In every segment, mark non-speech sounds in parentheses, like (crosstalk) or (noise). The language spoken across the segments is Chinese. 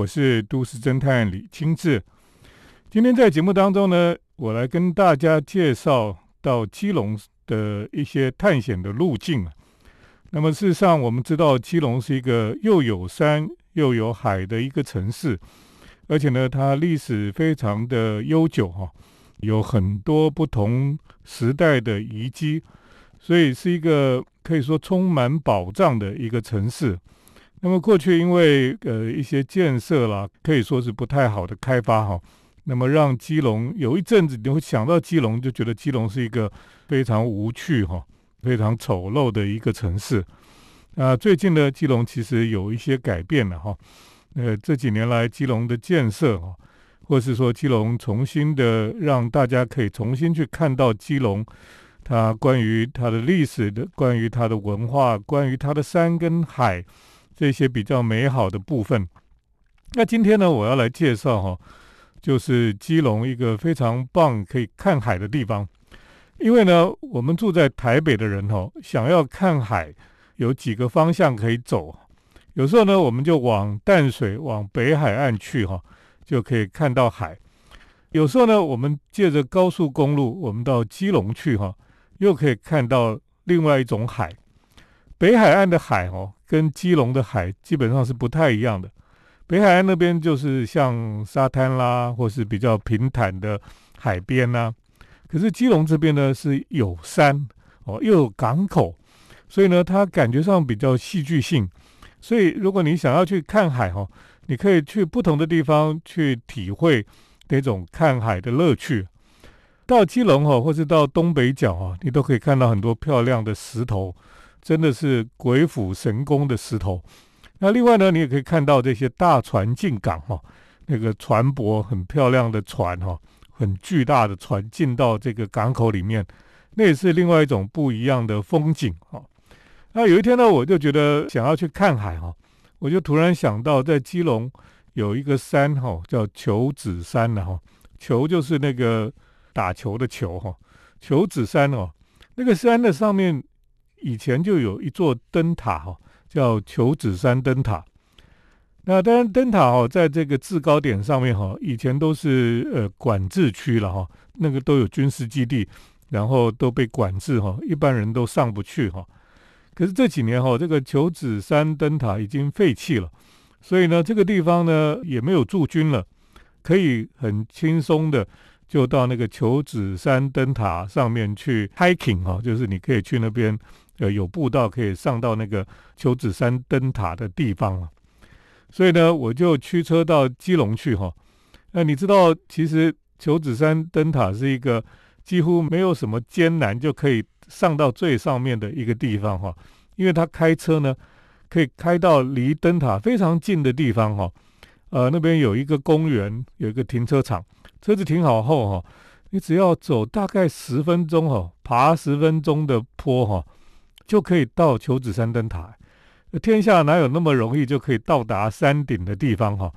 我是都市侦探李清志。今天在节目当中呢，我来跟大家介绍到基隆的一些探险的路径。那么事实上，我们知道基隆是一个又有山又有海的一个城市，而且呢，它历史非常的悠久哈，有很多不同时代的遗迹，所以是一个可以说充满宝藏的一个城市。那么过去因为呃一些建设啦，可以说是不太好的开发哈，那么让基隆有一阵子你会想到基隆就觉得基隆是一个非常无趣哈、非常丑陋的一个城市。啊，最近呢，基隆其实有一些改变了哈。呃，这几年来基隆的建设哈，或是说基隆重新的让大家可以重新去看到基隆，它关于它的历史的、关于它的文化、关于它的山跟海。这些比较美好的部分。那今天呢，我要来介绍哈，就是基隆一个非常棒可以看海的地方。因为呢，我们住在台北的人哈，想要看海，有几个方向可以走。有时候呢，我们就往淡水、往北海岸去哈，就可以看到海。有时候呢，我们借着高速公路，我们到基隆去哈，又可以看到另外一种海。北海岸的海哦。跟基隆的海基本上是不太一样的，北海岸那边就是像沙滩啦，或是比较平坦的海边呐。可是基隆这边呢是有山哦，又有港口，所以呢它感觉上比较戏剧性。所以如果你想要去看海哈，你可以去不同的地方去体会那种看海的乐趣。到基隆哈，或是到东北角啊，你都可以看到很多漂亮的石头。真的是鬼斧神工的石头。那另外呢，你也可以看到这些大船进港哈，那个船舶很漂亮的船哈，很巨大的船进到这个港口里面，那也是另外一种不一样的风景哈。那有一天呢，我就觉得想要去看海哈，我就突然想到，在基隆有一个山哈，叫球子山的哈，球就是那个打球的球哈，球子山哦，那个山的上面。以前就有一座灯塔哈，叫求子山灯塔。那当然，灯塔哈，在这个制高点上面哈，以前都是呃管制区了哈，那个都有军事基地，然后都被管制哈，一般人都上不去哈。可是这几年哈，这个求子山灯塔已经废弃了，所以呢，这个地方呢也没有驻军了，可以很轻松的。就到那个求子山灯塔上面去 hiking 哈，就是你可以去那边，呃，有步道可以上到那个求子山灯塔的地方啊。所以呢，我就驱车到基隆去哈。那你知道，其实求子山灯塔是一个几乎没有什么艰难就可以上到最上面的一个地方哈，因为他开车呢，可以开到离灯塔非常近的地方哈。呃，那边有一个公园，有一个停车场。车子停好后哈，你只要走大概十分钟哈，爬十分钟的坡哈，就可以到求子山灯塔。天下哪有那么容易就可以到达山顶的地方哈？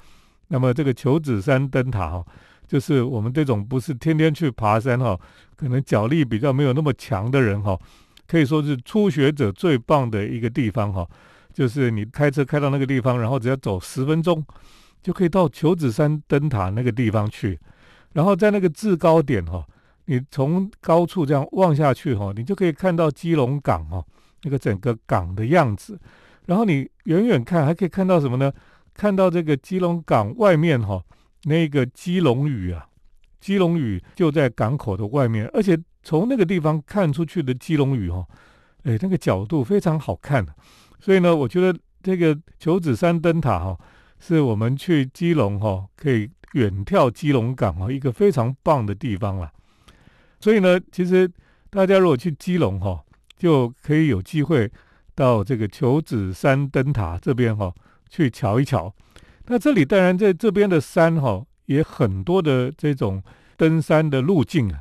那么这个求子山灯塔哈，就是我们这种不是天天去爬山哈，可能脚力比较没有那么强的人哈，可以说是初学者最棒的一个地方哈。就是你开车开到那个地方，然后只要走十分钟，就可以到求子山灯塔那个地方去。然后在那个制高点哈，你从高处这样望下去哈，你就可以看到基隆港哈，那个整个港的样子。然后你远远看还可以看到什么呢？看到这个基隆港外面哈，那个基隆屿啊，基隆屿就在港口的外面，而且从那个地方看出去的基隆屿哈，哎，那个角度非常好看。所以呢，我觉得这个求子山灯塔哈，是我们去基隆哈可以。远眺基隆港啊，一个非常棒的地方了。所以呢，其实大家如果去基隆哈，就可以有机会到这个求子山灯塔这边哈去瞧一瞧。那这里当然在这边的山哈也很多的这种登山的路径啊。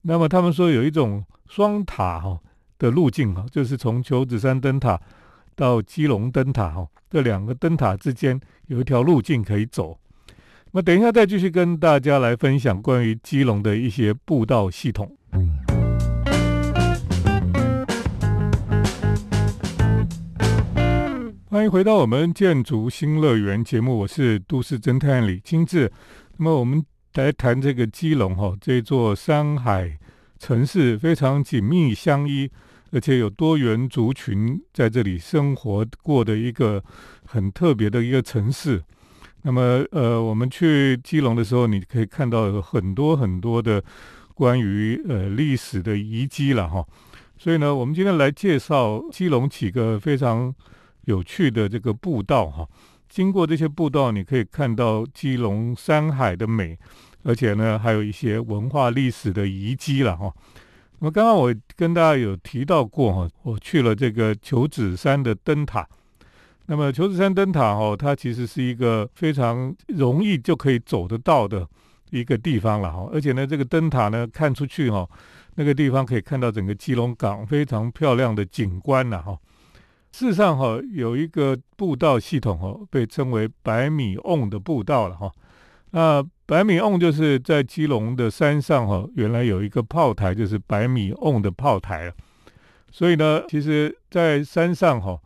那么他们说有一种双塔哈的路径哈，就是从求子山灯塔到基隆灯塔哈，这两个灯塔之间有一条路径可以走。那等一下再继续跟大家来分享关于基隆的一些步道系统。欢迎回到我们建筑新乐园节目，我是都市侦探李金志。那么我们来谈这个基隆哈，这座山海城市非常紧密相依，而且有多元族群在这里生活过的一个很特别的一个城市。那么呃，我们去基隆的时候，你可以看到很多很多的关于呃历史的遗迹了哈。所以呢，我们今天来介绍基隆几个非常。有趣的这个步道哈，经过这些步道，你可以看到基隆山海的美，而且呢，还有一些文化历史的遗迹了哈。那么刚刚我跟大家有提到过哈，我去了这个求子山的灯塔。那么求子山灯塔哈，它其实是一个非常容易就可以走得到的一个地方了哈。而且呢，这个灯塔呢，看出去哈，那个地方可以看到整个基隆港非常漂亮的景观了哈。事实上，哈有一个步道系统，哈被称为百米瓮的步道了，哈。那百米瓮就是在基隆的山上，哈原来有一个炮台，就是百米瓮的炮台了。所以呢，其实，在山上，哈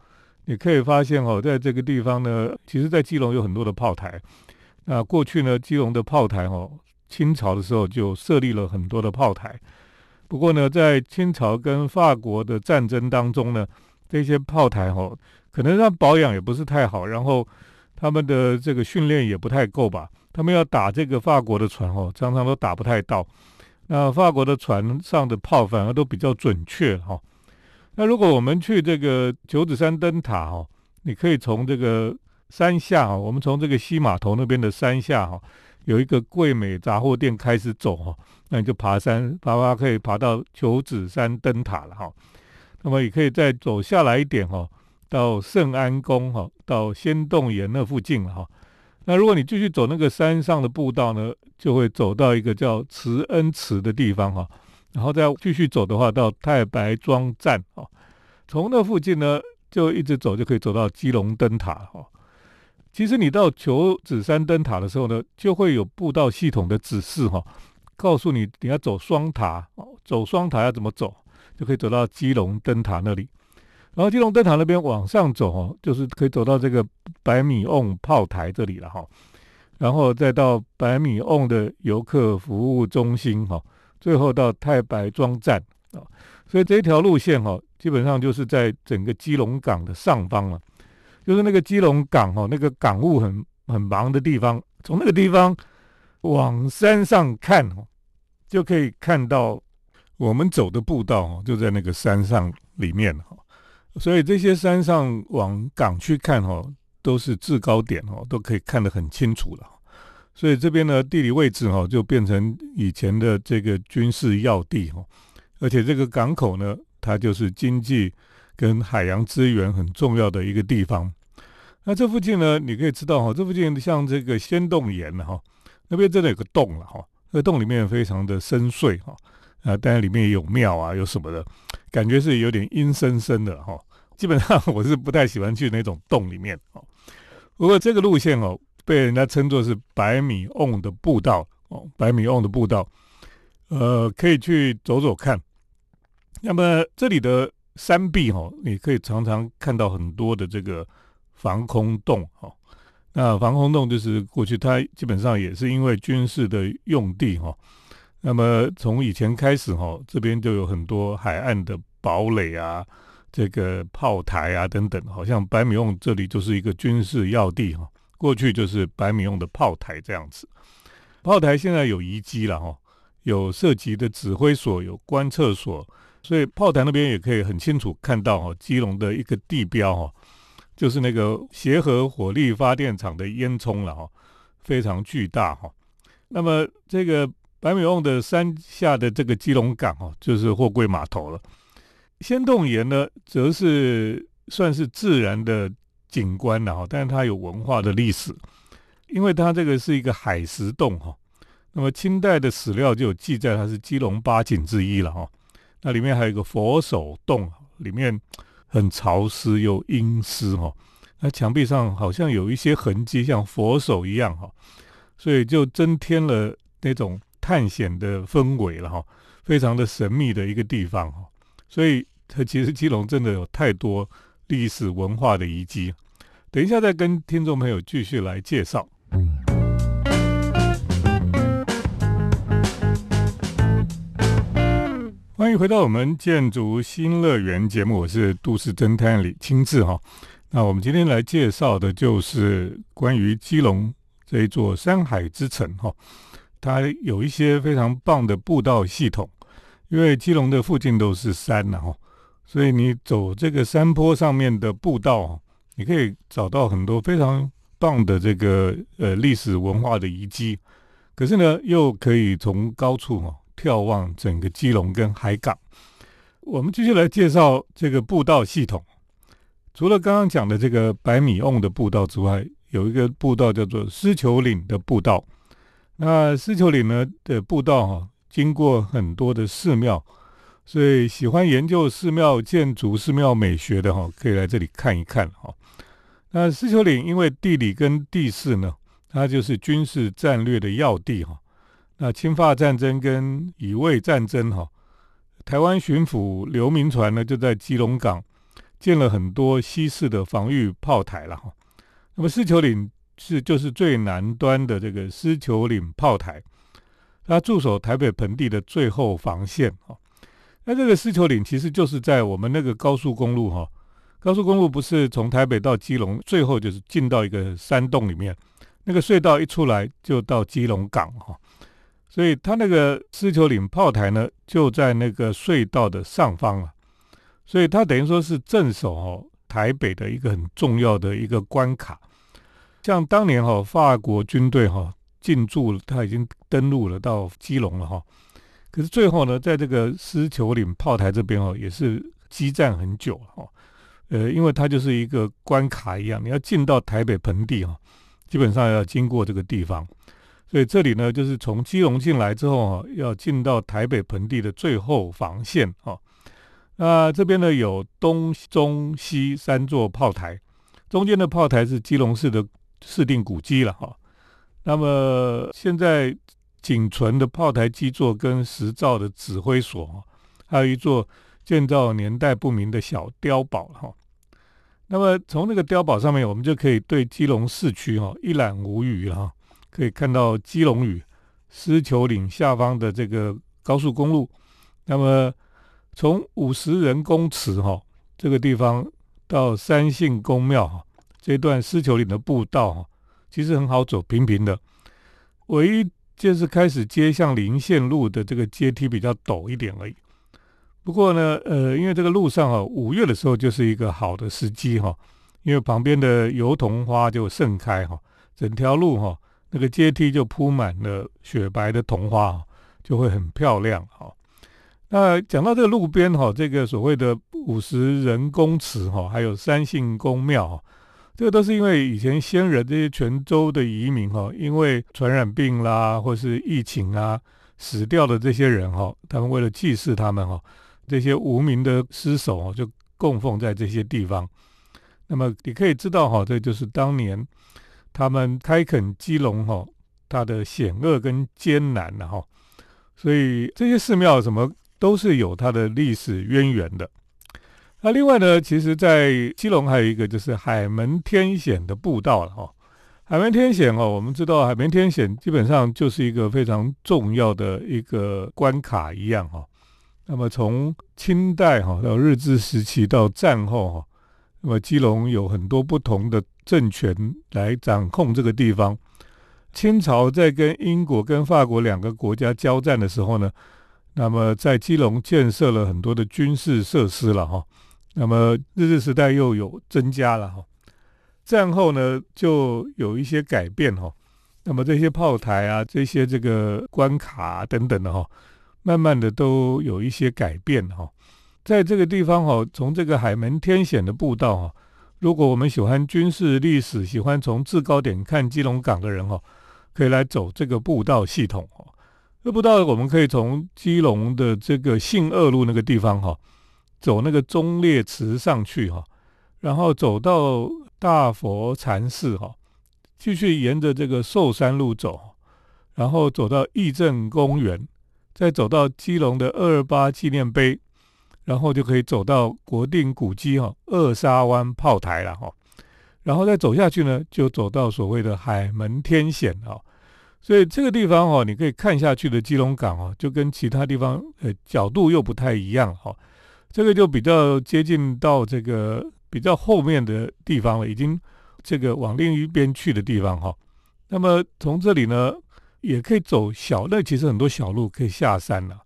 你可以发现，哈在这个地方呢，其实，在基隆有很多的炮台。那过去呢，基隆的炮台，哈清朝的时候就设立了很多的炮台。不过呢，在清朝跟法国的战争当中呢，这些炮台哦，可能它保养也不是太好，然后他们的这个训练也不太够吧。他们要打这个法国的船哦，常常都打不太到。那法国的船上的炮反而都比较准确哈。那如果我们去这个九子山灯塔哦，你可以从这个山下哦，我们从这个西码头那边的山下哈，有一个桂美杂货店开始走哈，那你就爬山爬爬可以爬到九子山灯塔了哈。那么也可以再走下来一点哈，到圣安宫哈，到仙洞岩那附近了哈。那如果你继续走那个山上的步道呢，就会走到一个叫慈恩祠的地方哈。然后再继续走的话，到太白庄站哈。从那附近呢，就一直走就可以走到基隆灯塔哈。其实你到求子山灯塔的时候呢，就会有步道系统的指示哈，告诉你你要走双塔哦，走双塔要怎么走。就可以走到基隆灯塔那里，然后基隆灯塔那边往上走哦，就是可以走到这个百米瓮炮台这里了哈，然后再到百米瓮的游客服务中心哈，最后到太白庄站。啊，所以这一条路线哈，基本上就是在整个基隆港的上方了，就是那个基隆港哈，那个港务很很忙的地方，从那个地方往山上看哦，就可以看到。我们走的步道，就在那个山上里面哈，所以这些山上往港区看哈，都是制高点哦，都可以看得很清楚了。所以这边的地理位置哈，就变成以前的这个军事要地哈，而且这个港口呢，它就是经济跟海洋资源很重要的一个地方。那这附近呢，你可以知道哈，这附近像这个仙洞岩哈，那边真的有个洞了哈，那个洞里面非常的深邃哈。啊，当然里面也有庙啊，有什么的，感觉是有点阴森森的哈。基本上我是不太喜欢去那种洞里面哦。不过这个路线哦，被人家称作是百米瓮的步道哦，百米瓮的步道，呃，可以去走走看。那么这里的山壁哈，你可以常常看到很多的这个防空洞哈。那防空洞就是过去它基本上也是因为军事的用地哈。那么从以前开始哈，这边就有很多海岸的堡垒啊，这个炮台啊等等，好像百米用这里就是一个军事要地哈。过去就是百米用的炮台这样子，炮台现在有遗迹了哈，有涉及的指挥所，有观测所，所以炮台那边也可以很清楚看到哈，基隆的一个地标哈，就是那个协和火力发电厂的烟囱了哈，非常巨大哈。那么这个。白米瓮的山下的这个基隆港哦，就是货柜码头了。仙洞岩呢，则是算是自然的景观了哈，但是它有文化的历史，因为它这个是一个海蚀洞哈。那么清代的史料就有记载，它是基隆八景之一了哈。那里面还有一个佛手洞，里面很潮湿又阴湿哈。那墙壁上好像有一些痕迹，像佛手一样哈，所以就增添了那种。探险的氛围了哈，非常的神秘的一个地方哈，所以它其实基隆真的有太多历史文化的遗迹。等一下再跟听众朋友继续来介绍。欢迎回到我们建筑新乐园节目，我是都市侦探李清志哈。那我们今天来介绍的就是关于基隆这一座山海之城哈，它有一些非常棒的步道系统，因为基隆的附近都是山呐哈，所以你走这个山坡上面的步道，你可以找到很多非常棒的这个呃历史文化的遗迹，可是呢，又可以从高处哈。眺望整个基隆跟海港，我们继续来介绍这个步道系统。除了刚刚讲的这个百米瓮的步道之外，有一个步道叫做狮球岭的步道。那狮球岭呢的步道哈，经过很多的寺庙，所以喜欢研究寺庙建筑、寺庙美学的哈，可以来这里看一看哈。那狮球岭因为地理跟地势呢，它就是军事战略的要地哈。那侵华战争跟乙未战争，哈，台湾巡抚刘铭传呢就在基隆港建了很多西式的防御炮台了，哈。那么狮球岭是就是最南端的这个狮球岭炮台，它驻守台北盆地的最后防线，哈。那这个狮球岭其实就是在我们那个高速公路，哈，高速公路不是从台北到基隆，最后就是进到一个山洞里面，那个隧道一出来就到基隆港，哈。所以它那个狮球岭炮台呢，就在那个隧道的上方了。所以它等于说是镇守哦台北的一个很重要的一个关卡。像当年哈法国军队哈进驻，他已经登陆了到基隆了哈。可是最后呢，在这个狮球岭炮台这边哦，也是激战很久哈。呃，因为它就是一个关卡一样，你要进到台北盆地哈，基本上要经过这个地方。所以这里呢，就是从基隆进来之后啊，要进到台北盆地的最后防线啊。那这边呢有东、中、西三座炮台，中间的炮台是基隆市的市定古迹了哈。那么现在仅存的炮台基座跟石造的指挥所，还有一座建造年代不明的小碉堡哈。那么从那个碉堡上面，我们就可以对基隆市区哈一览无余了。可以看到基隆屿狮球岭下方的这个高速公路，那么从五十人公尺哈这个地方到三姓公庙哈这段狮球岭的步道，其实很好走，平平的，唯一就是开始接向林线路的这个阶梯比较陡一点而已。不过呢，呃，因为这个路上哈五月的时候就是一个好的时机哈，因为旁边的油桐花就盛开哈，整条路哈。那个阶梯就铺满了雪白的桐花，就会很漂亮哈。那讲到这个路边哈，这个所谓的五十人公尺哈，还有三姓公庙，这个都是因为以前先人这些泉州的移民哈，因为传染病啦或是疫情啊死掉的这些人哈，他们为了祭祀他们哈，这些无名的尸首哦就供奉在这些地方。那么你可以知道哈，这就是当年。他们开垦基隆哈，它的险恶跟艰难的哈，所以这些寺庙什么都是有它的历史渊源的。那另外呢，其实，在基隆还有一个就是海门天险的步道了哈。海门天险哦，我们知道海门天险基本上就是一个非常重要的一个关卡一样哈。那么从清代哈到日治时期到战后哈。那么基隆有很多不同的政权来掌控这个地方。清朝在跟英国、跟法国两个国家交战的时候呢，那么在基隆建设了很多的军事设施了哈。那么日治时代又有增加了哈。战后呢，就有一些改变哈。那么这些炮台啊，这些这个关卡等等的哈，慢慢的都有一些改变哈。在这个地方哈，从这个海门天险的步道哈，如果我们喜欢军事历史，喜欢从制高点看基隆港的人哈，可以来走这个步道系统哈。这步道我们可以从基隆的这个信二路那个地方哈，走那个忠烈祠上去哈，然后走到大佛禅寺哈，继续沿着这个寿山路走，然后走到义政公园，再走到基隆的二二八纪念碑。然后就可以走到国定古迹哈二沙湾炮台了哈，然后再走下去呢，就走到所谓的海门天险啊。所以这个地方哦，你可以看下去的基隆港哦，就跟其他地方呃角度又不太一样哈。这个就比较接近到这个比较后面的地方了，已经这个往另一边去的地方哈。那么从这里呢，也可以走小，那其实很多小路可以下山了。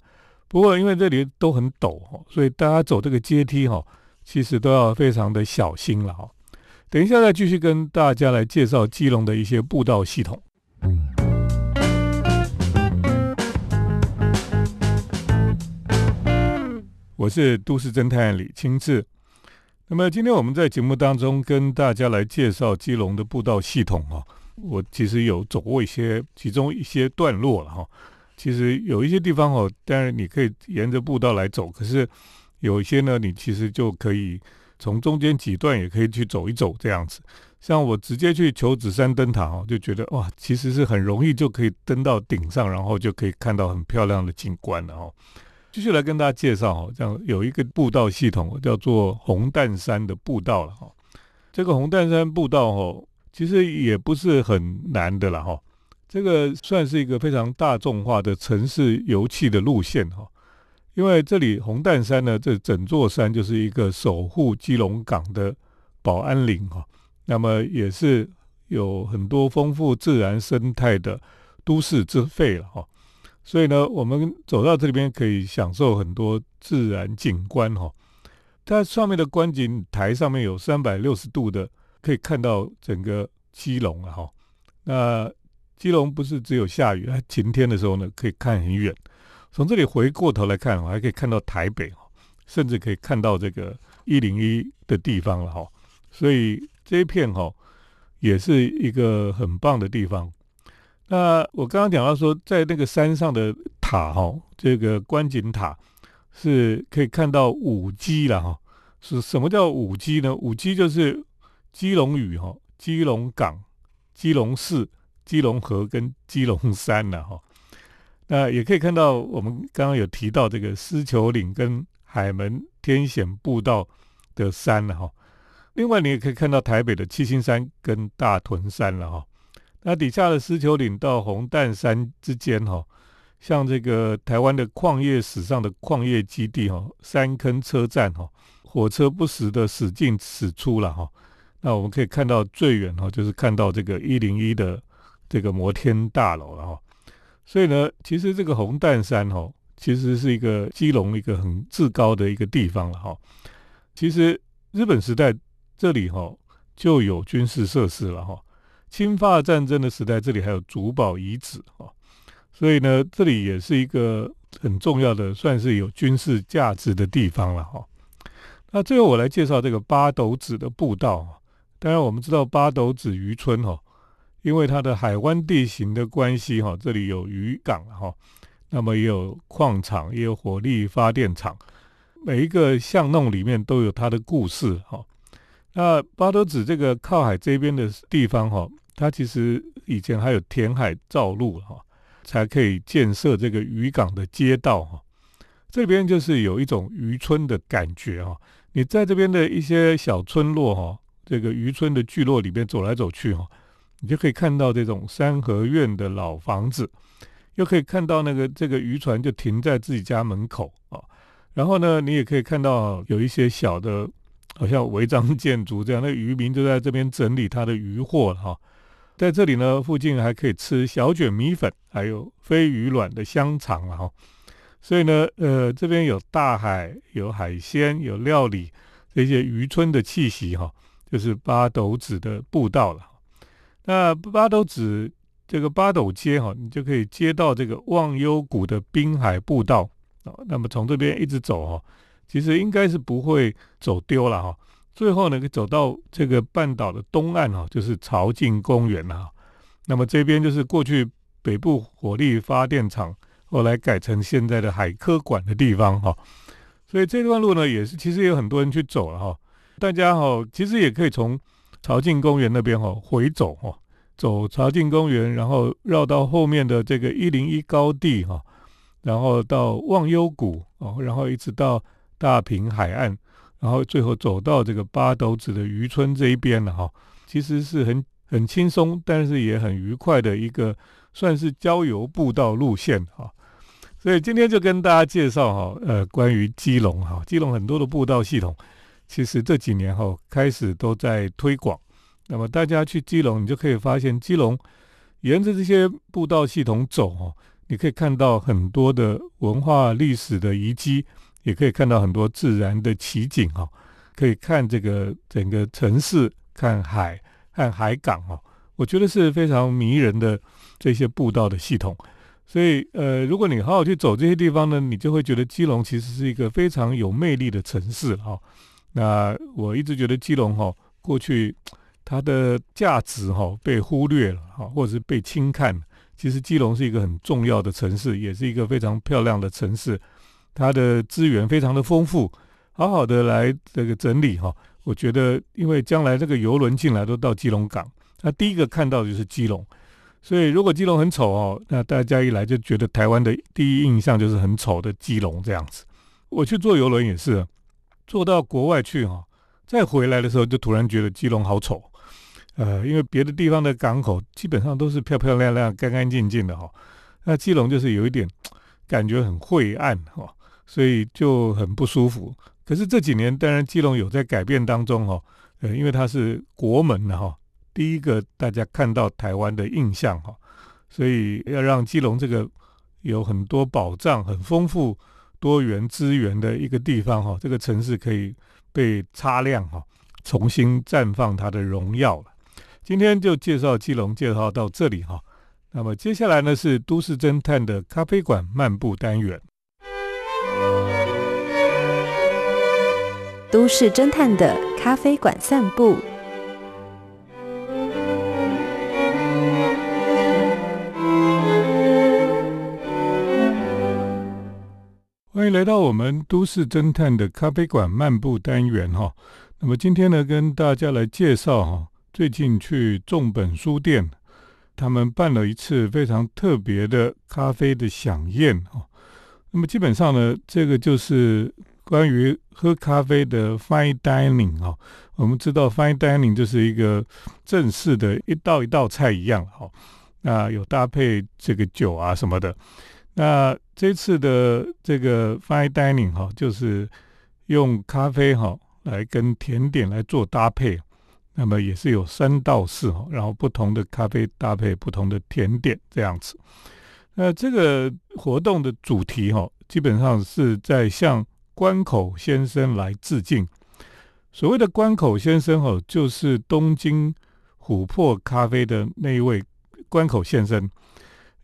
不过因为这里都很陡哈，所以大家走这个阶梯哈，其实都要非常的小心了哈。等一下再继续跟大家来介绍基隆的一些步道系统。我是都市侦探李清志。那么今天我们在节目当中跟大家来介绍基隆的步道系统哈。我其实有走过一些其中一些段落了哈。其实有一些地方哦，当然你可以沿着步道来走，可是有一些呢，你其实就可以从中间几段也可以去走一走这样子。像我直接去求子山灯塔哦，就觉得哇，其实是很容易就可以登到顶上，然后就可以看到很漂亮的景观了哦。继续来跟大家介绍哈，这样有一个步道系统叫做红蛋山的步道了哈。这个红蛋山步道哈，其实也不是很难的了哈。这个算是一个非常大众化的城市游憩的路线哈。因为这里红蛋山呢，这整座山就是一个守护基隆港的保安林哈。那么也是有很多丰富自然生态的都市之肺了哈。所以呢，我们走到这里边可以享受很多自然景观哈。它上面的观景台上面有三百六十度的，可以看到整个基隆了哈。那基隆不是只有下雨，它晴天的时候呢，可以看很远。从这里回过头来看，我还可以看到台北哈，甚至可以看到这个一零一的地方了哈。所以这一片哈，也是一个很棒的地方。那我刚刚讲到说，在那个山上的塔哈，这个观景塔是可以看到五基了哈。是什么叫五基呢？五基就是基隆屿哈、基隆港、基隆市、基隆河跟基隆山了哈。那也可以看到我们刚刚有提到这个狮球岭跟海门天险步道的山了哈。另外你也可以看到台北的七星山跟大屯山了哈。那底下的狮球岭到红蛋山之间，哈，像这个台湾的矿业史上的矿业基地，哈，三坑车站，哈，火车不时的驶进驶出了，哈。那我们可以看到最远，哈，就是看到这个一零一的这个摩天大楼了，哈。所以呢，其实这个红蛋山，哈，其实是一个基隆一个很至高的一个地方了，哈。其实日本时代这里，哈，就有军事设施了，哈。侵法战争的时代，这里还有主堡遗址哈，所以呢，这里也是一个很重要的，算是有军事价值的地方了哈。那最后我来介绍这个八斗子的步道。当然，我们知道八斗子渔村哈，因为它的海湾地形的关系哈，这里有渔港哈，那么也有矿场，也有火力发电厂，每一个巷弄里面都有它的故事哈。那八斗子这个靠海这边的地方哈，它其实以前还有填海造陆哈，才可以建设这个渔港的街道哈。这边就是有一种渔村的感觉哈。你在这边的一些小村落哈，这个渔村的聚落里面走来走去哈，你就可以看到这种三合院的老房子，又可以看到那个这个渔船就停在自己家门口啊。然后呢，你也可以看到有一些小的。好像违章建筑这样，(laughs) 那渔民就在这边整理他的渔获哈。在这里呢，附近还可以吃小卷米粉，还有飞鱼卵的香肠哈。所以呢，呃，这边有大海，有海鲜，有料理这些渔村的气息哈，就是八斗子的步道了。那八斗子这个八斗街哈，你就可以接到这个忘忧谷的滨海步道。那么从这边一直走哈。其实应该是不会走丢了哈。最后呢，走到这个半岛的东岸哈，就是朝境公园了。那么这边就是过去北部火力发电厂，后来改成现在的海科馆的地方哈。所以这段路呢，也是其实有很多人去走了哈。大家哈，其实也可以从朝境公园那边哈回走哈，走朝境公园，然后绕到后面的这个一零一高地哈，然后到忘忧谷哦，然后一直到。大平海岸，然后最后走到这个八斗子的渔村这一边了哈。其实是很很轻松，但是也很愉快的一个算是郊游步道路线哈。所以今天就跟大家介绍哈，呃，关于基隆哈，基隆很多的步道系统，其实这几年哈开始都在推广。那么大家去基隆，你就可以发现基隆沿着这些步道系统走哦，你可以看到很多的文化历史的遗迹，也可以看到很多自然的奇景哈，可以看这个整个城市，看海，看海港哦，我觉得是非常迷人的这些步道的系统。所以，呃，如果你好好去走这些地方呢，你就会觉得基隆其实是一个非常有魅力的城市哈。那我一直觉得基隆哈，过去它的价值哈被忽略了哈，或者是被轻看。其实基隆是一个很重要的城市，也是一个非常漂亮的城市，它的资源非常的丰富。好好的来这个整理哈，我觉得，因为将来这个游轮进来都到基隆港，那第一个看到的就是基隆。所以，如果基隆很丑哦，那大家一来就觉得台湾的第一印象就是很丑的基隆这样子。我去坐游轮也是，坐到国外去哈，再回来的时候就突然觉得基隆好丑。呃，因为别的地方的港口基本上都是漂漂亮亮、干干净净的哈，那基隆就是有一点感觉很晦暗哈，所以就很不舒服。可是这几年，当然基隆有在改变当中哈，呃，因为它是国门的哈。第一个大家看到台湾的印象哈，所以要让基隆这个有很多宝藏、很丰富多元资源的一个地方哈，这个城市可以被擦亮哈，重新绽放它的荣耀了。今天就介绍基隆，介绍到这里哈。那么接下来呢是都市侦探的咖啡馆漫步单元，都市侦探的咖啡馆散步。欢迎来到我们都市侦探的咖啡馆漫步单元哈。那么今天呢，跟大家来介绍哈，最近去众本书店，他们办了一次非常特别的咖啡的飨宴哈。那么基本上呢，这个就是关于喝咖啡的 fine dining 哈。我们知道 fine dining 就是一个正式的一道一道菜一样哈。那有搭配这个酒啊什么的。那这次的这个 fine dining 哈，就是用咖啡哈来跟甜点来做搭配，那么也是有三道四哈，然后不同的咖啡搭配不同的甜点这样子。那这个活动的主题哈，基本上是在向关口先生来致敬。所谓的关口先生哦，就是东京琥珀咖啡的那一位关口先生，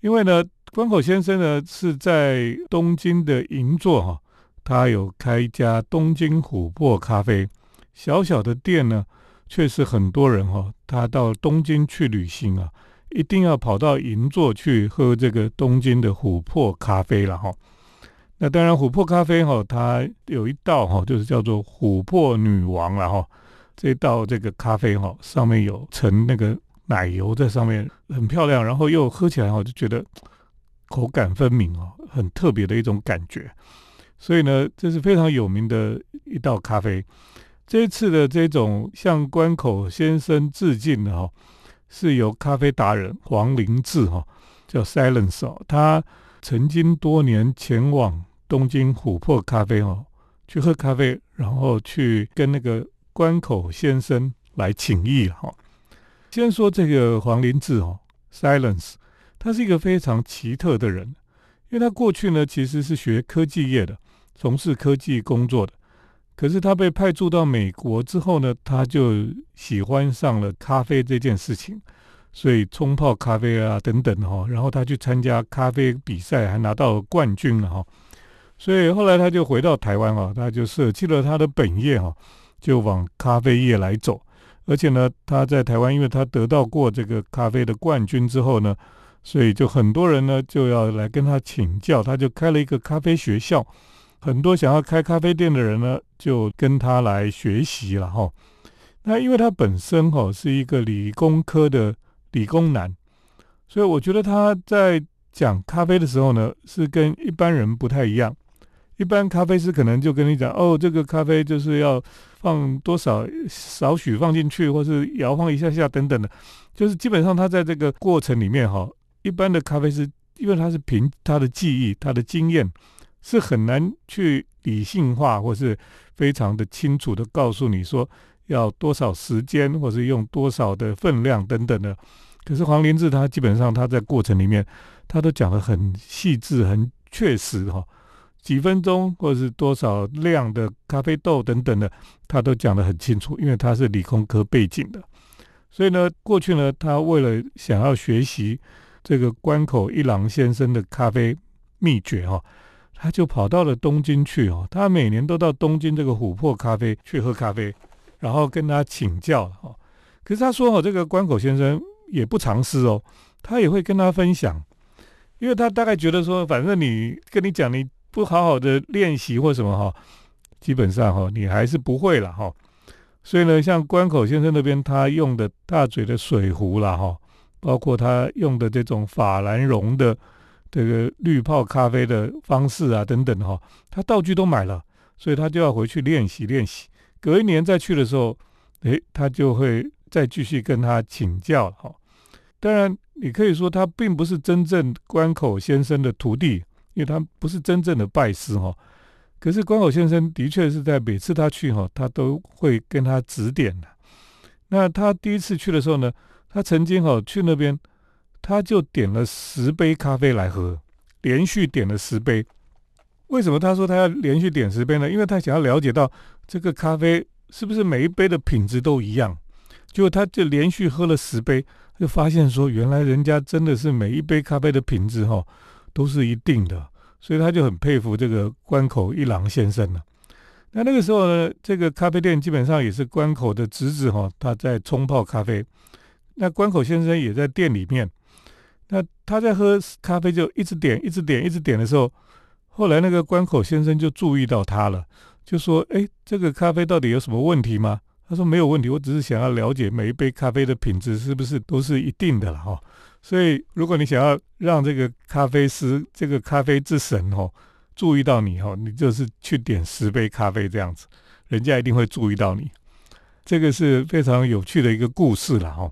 因为呢。关口先生呢是在东京的银座哈，他有开一家东京琥珀咖啡，小小的店呢，却是很多人哈，他到东京去旅行啊，一定要跑到银座去喝这个东京的琥珀咖啡了哈。那当然，琥珀咖啡哈，它有一道哈，就是叫做琥珀女王了哈。这道这个咖啡哈，上面有层那个奶油在上面，很漂亮，然后又喝起来哈，就觉得。口感分明哦，很特别的一种感觉，所以呢，这是非常有名的一道咖啡。这次的这种向关口先生致敬的哈，是由咖啡达人黄林志哈，叫 Silence 哦，他曾经多年前往东京琥珀咖啡哦，去喝咖啡，然后去跟那个关口先生来请益哈。先说这个黄林志哦，Silence。他是一个非常奇特的人，因为他过去呢其实是学科技业的，从事科技工作的。可是他被派驻到美国之后呢，他就喜欢上了咖啡这件事情，所以冲泡咖啡啊等等哈。然后他去参加咖啡比赛，还拿到冠军了哈。所以后来他就回到台湾哈，他就舍弃了他的本业哈，就往咖啡业来走。而且呢，他在台湾，因为他得到过这个咖啡的冠军之后呢。所以就很多人呢就要来跟他请教，他就开了一个咖啡学校，很多想要开咖啡店的人呢就跟他来学习了哈。那因为他本身哈是一个理工科的理工男，所以我觉得他在讲咖啡的时候呢是跟一般人不太一样，一般咖啡师可能就跟你讲，哦，这个咖啡就是要放多少少许放进去，或是摇晃一下下等等的，就是基本上他在这个过程里面哈，一般的咖啡师，因为他是凭他的记忆、他的经验，是很难去理性化或是非常的清楚的告诉你说要多少时间，或是用多少的分量等等的。可是黄连志他基本上他在过程里面，他都讲得很细致、很确实哈。几分钟或者是多少量的咖啡豆等等的，他都讲得很清楚，因为他是理工科背景的，所以呢，过去呢，他为了想要学习这个关口一郎先生的咖啡秘诀哈，他就跑到了东京去哦，他每年都到东京这个琥珀咖啡去喝咖啡，然后跟他请教哈。可是他说哦，这个关口先生也不藏私哦，他也会跟他分享，因为他大概觉得说，反正你跟你讲你。不好好的练习或什么哈，基本上哈你还是不会了哈。所以呢，像关口先生那边他用的大嘴的水壶啦哈，包括他用的这种法兰绒的这个滤泡咖啡的方式啊等等哈，他道具都买了，所以他就要回去练习练习。隔一年再去的时候，诶，他就会再继续跟他请教哈。当然，你可以说他并不是真正关口先生的徒弟。因为他不是真正的拜师哈，可是关口先生的确是在每次他去哈，他都会跟他指点的。那他第一次去的时候呢，他曾经哈去那边，他就点了十杯咖啡来喝，连续点了十杯。为什么他说他要连续点十杯呢？因为他想要了解到这个咖啡是不是每一杯的品质都一样。结果他就连续喝了十杯，就发现说，原来人家真的是每一杯咖啡的品质哈。都是一定的，所以他就很佩服这个关口一郎先生了。那那个时候呢，这个咖啡店基本上也是关口的侄子哈，他在冲泡咖啡。那关口先生也在店里面，那他在喝咖啡就一直点，一直点，一直点的时候，后来那个关口先生就注意到他了，就说：“哎，这个咖啡到底有什么问题吗？”他说：“没有问题，我只是想要了解每一杯咖啡的品质是不是都是一定的了哈。”所以，如果你想要让这个咖啡师、这个咖啡之神哦注意到你哦，你就是去点十杯咖啡这样子，人家一定会注意到你。这个是非常有趣的一个故事了哈。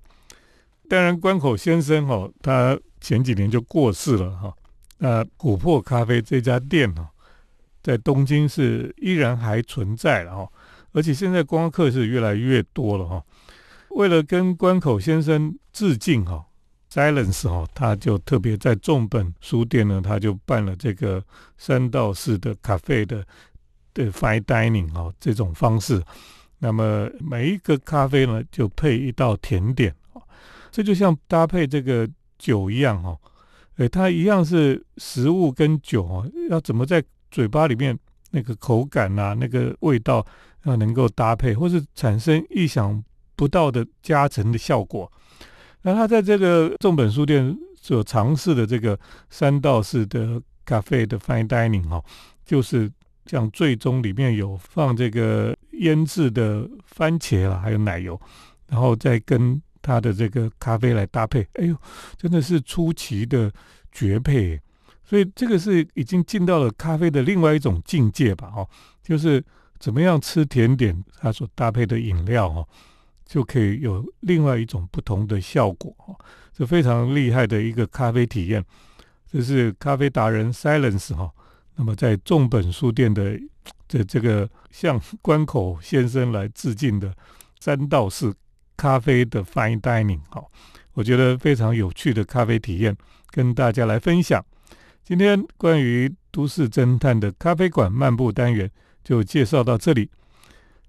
当然，关口先生哦，他前几年就过世了哈。那琥珀咖啡这家店哦，在东京是依然还存在了哈，而且现在光客是越来越多了哈。为了跟关口先生致敬哈。Silence 哦，他就特别在重本书店呢，他就办了这个三道式的咖啡的的 fine dining 哦这种方式。那么每一个咖啡呢，就配一道甜点哦，这就像搭配这个酒一样哦，诶，它一样是食物跟酒哦，要怎么在嘴巴里面那个口感啊，那个味道要能够搭配，或是产生意想不到的加成的效果。那他在这个重本书店所尝试的这个三道式的咖啡的 fine dining 哈，就是像最终里面有放这个腌制的番茄啦，还有奶油，然后再跟他的这个咖啡来搭配，哎呦，真的是出奇的绝配。所以这个是已经进到了咖啡的另外一种境界吧？哦，就是怎么样吃甜点，它所搭配的饮料哦。就可以有另外一种不同的效果哈，是非常厉害的一个咖啡体验。这是咖啡达人 Silence 哈，那么在重本书店的 (tsk) 这这个向关口先生来致敬的三道式咖啡的 Fine Dining 哈，我觉得非常有趣的咖啡体验，跟大家来分享。今天关于都市侦探的咖啡馆漫步单元就介绍到这里，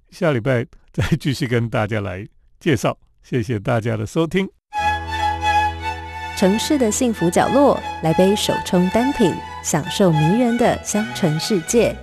下礼拜。(laughs) 再继续跟大家来介绍，谢谢大家的收听。城市的幸福角落，来杯手冲单品，享受迷人的香醇世界。